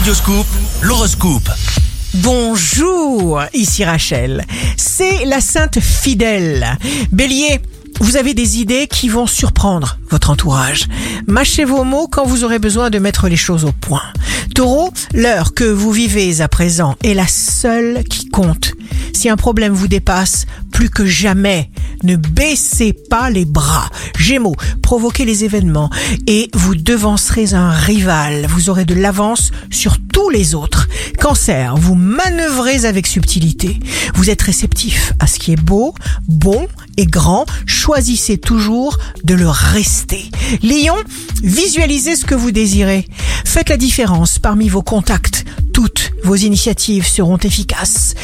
Radioscoop, l'horoscope. Bonjour, ici Rachel. C'est la Sainte Fidèle. Bélier, vous avez des idées qui vont surprendre votre entourage. Mâchez vos mots quand vous aurez besoin de mettre les choses au point. Taureau, l'heure que vous vivez à présent est la seule qui compte. Si un problème vous dépasse, plus que jamais, ne baissez pas les bras. Gémeaux, provoquez les événements et vous devancerez un rival. Vous aurez de l'avance sur tous les autres. Cancer, vous manœuvrez avec subtilité. Vous êtes réceptif à ce qui est beau, bon et grand. Choisissez toujours de le rester. Lion, visualisez ce que vous désirez. Faites la différence parmi vos contacts. Toutes vos initiatives seront efficaces.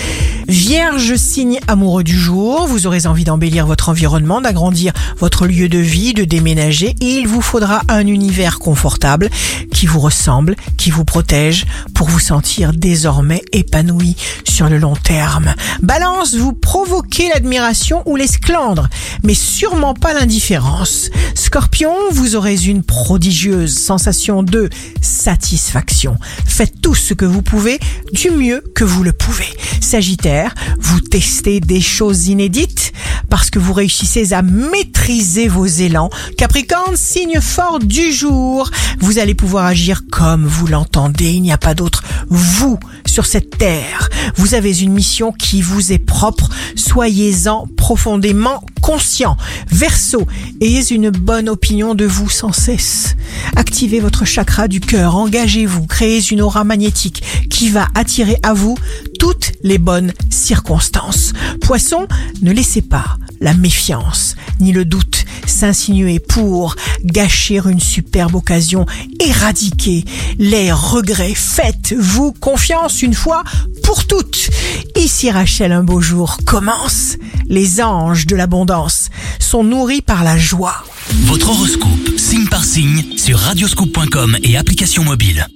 Vierge signe amoureux du jour, vous aurez envie d'embellir votre environnement, d'agrandir votre lieu de vie, de déménager et il vous faudra un univers confortable qui vous ressemble, qui vous protège pour vous sentir désormais épanoui sur le long terme. Balance, vous provoquez l'admiration ou l'esclandre, mais sûrement pas l'indifférence. Scorpion, vous aurez une prodigieuse sensation de satisfaction. Faites tout ce que vous pouvez du mieux que vous le pouvez. Sagittaire, vous testez des choses inédites parce que vous réussissez à maîtriser vos élans. Capricorne, signe fort du jour, vous allez pouvoir agir comme vous l'entendez. Il n'y a pas d'autre vous sur cette terre. Vous avez une mission qui vous est propre. Soyez-en profondément conscient. Verseau, ayez une bonne opinion de vous sans cesse. Activez votre chakra du cœur, engagez-vous, créez une aura magnétique qui va attirer à vous toutes les bonnes circonstances. Poisson, ne laissez pas la méfiance ni le doute s'insinuer pour gâcher une superbe occasion, éradiquer les regrets. Faites-vous confiance une fois pour toutes. Ici Rachel, un beau jour commence. Les anges de l'abondance sont nourris par la joie. Votre horoscope, signe par signe, sur radioscoop.com et application mobile.